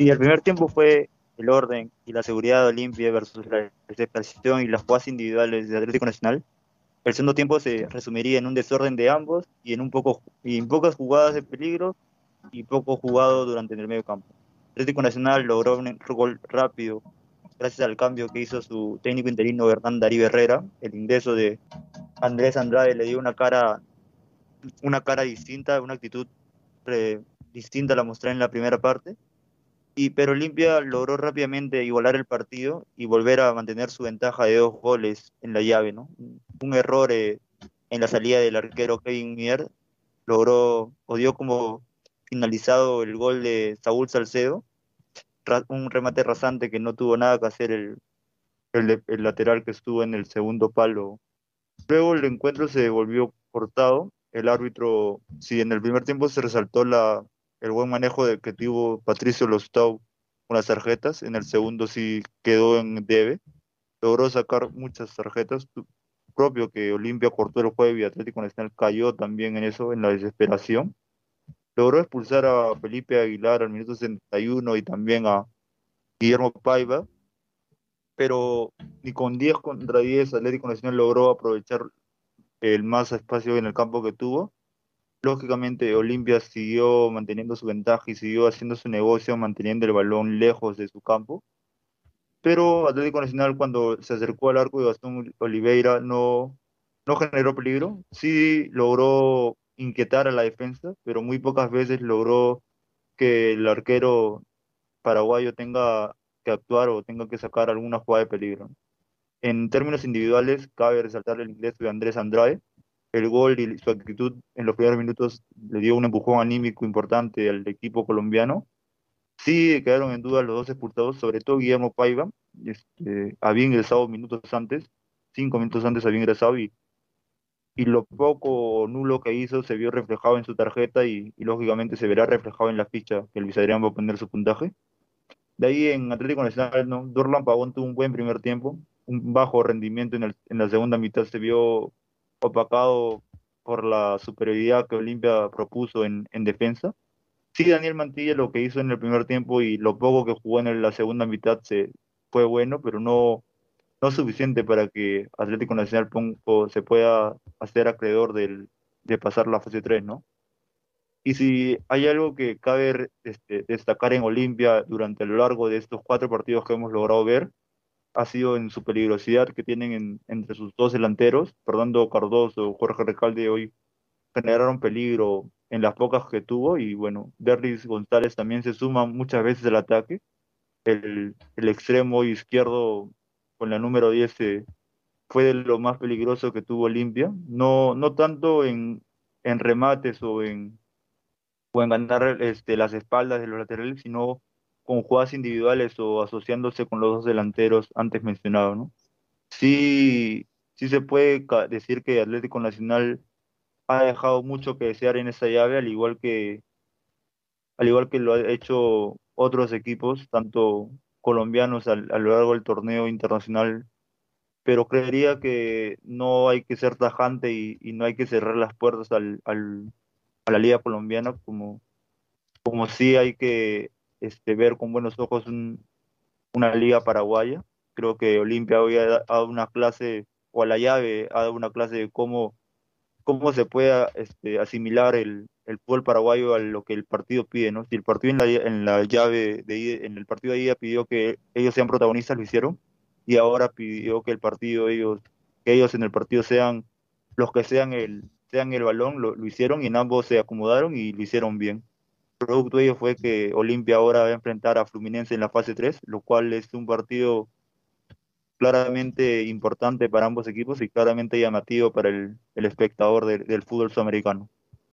Y el primer tiempo fue el orden y la seguridad de Olimpia versus la desesperación y las jugadas individuales de Atlético Nacional. El segundo tiempo se resumiría en un desorden de ambos y en un poco y en pocas jugadas de peligro y poco jugado durante el medio campo. Atlético Nacional logró un gol rápido gracias al cambio que hizo su técnico interino Hernán Darío Herrera. El ingreso de Andrés Andrade le dio una cara, una cara distinta, una actitud eh, distinta a la mostrada en la primera parte. Y, pero Olimpia logró rápidamente igualar el partido y volver a mantener su ventaja de dos goles en la llave. ¿no? Un error eh, en la salida del arquero Kevin Mier logró o dio como finalizado el gol de Saúl Salcedo, un remate rasante que no tuvo nada que hacer el, el, el, lateral que estuvo en el segundo palo. Luego el encuentro se volvió cortado. El árbitro, si en el primer tiempo se resaltó la, el buen manejo de que tuvo Patricio Lostau con las tarjetas, en el segundo sí quedó en debe. Logró sacar muchas tarjetas, propio que Olimpia cortó el juego y Atlético Nacional cayó también en eso, en la desesperación logró expulsar a Felipe Aguilar al minuto 61 y también a Guillermo Paiva, pero ni con 10 contra 10 Atlético Nacional logró aprovechar el más espacio en el campo que tuvo. Lógicamente Olimpia siguió manteniendo su ventaja y siguió haciendo su negocio manteniendo el balón lejos de su campo. Pero Atlético Nacional cuando se acercó al arco de Gastón Oliveira no, no generó peligro, sí logró inquietar a la defensa, pero muy pocas veces logró que el arquero paraguayo tenga que actuar o tenga que sacar alguna jugada de peligro. En términos individuales, cabe resaltar el ingreso de Andrés Andrade. El gol y su actitud en los primeros minutos le dio un empujón anímico importante al equipo colombiano. Sí quedaron en duda los dos expulsados, sobre todo Guillermo Paiva. Este, había ingresado minutos antes, cinco minutos antes había ingresado y y lo poco nulo que hizo se vio reflejado en su tarjeta y, lógicamente se verá reflejado en la ficha que Luis Adrián va a poner su puntaje. De ahí en Atlético Nacional, ¿no? Dorlan Pavón tuvo un buen primer tiempo, un bajo rendimiento en, el, en la segunda mitad se vio opacado por la superioridad que Olimpia propuso en, en defensa. Sí, Daniel Mantilla lo que hizo en el primer tiempo y lo poco que jugó en la segunda mitad se, fue bueno, pero no, no suficiente para que Atlético Nacional se pueda hacer acreedor del, de pasar la fase 3, ¿no? Y si hay algo que cabe este, destacar en Olimpia durante lo largo de estos cuatro partidos que hemos logrado ver, ha sido en su peligrosidad que tienen entre sus dos delanteros, Fernando Cardoso, Jorge Recalde, hoy generaron peligro en las pocas que tuvo y bueno, Derlis González también se suma muchas veces al ataque. El, el extremo izquierdo con la número 10 eh, fue de lo más peligroso que tuvo Olimpia, no, no tanto en, en remates o en, o en ganar este, las espaldas de los laterales, sino con jugadas individuales o asociándose con los dos delanteros antes mencionados. ¿no? Sí, sí se puede decir que Atlético Nacional ha dejado mucho que desear en esa llave, al igual que al igual que lo han hecho otros equipos, tanto colombianos a, lo largo del torneo internacional, pero creería que no hay que ser tajante y, no hay que cerrar las puertas al, al, a la liga colombiana como, como sí hay que este, ver con buenos ojos una liga paraguaya. Creo que Olimpia hoy ha dado una clase, o a la llave ha dado una clase de cómo, cómo se puede este, asimilar el, el fútbol paraguayo a lo que el partido pide, ¿no? Si el partido en la, en la llave de en el partido de ida pidió que ellos sean protagonistas, lo hicieron, y ahora pidió que el partido ellos, que ellos en el partido sean los que sean el, sean el balón, lo, hicieron y en ambos se acomodaron y lo hicieron bien. Producto de ello fue que Olimpia ahora va a enfrentar a Fluminense en la fase 3, lo cual es un partido claramente importante para ambos equipos y claramente llamativo para el espectador del fútbol sudamericano.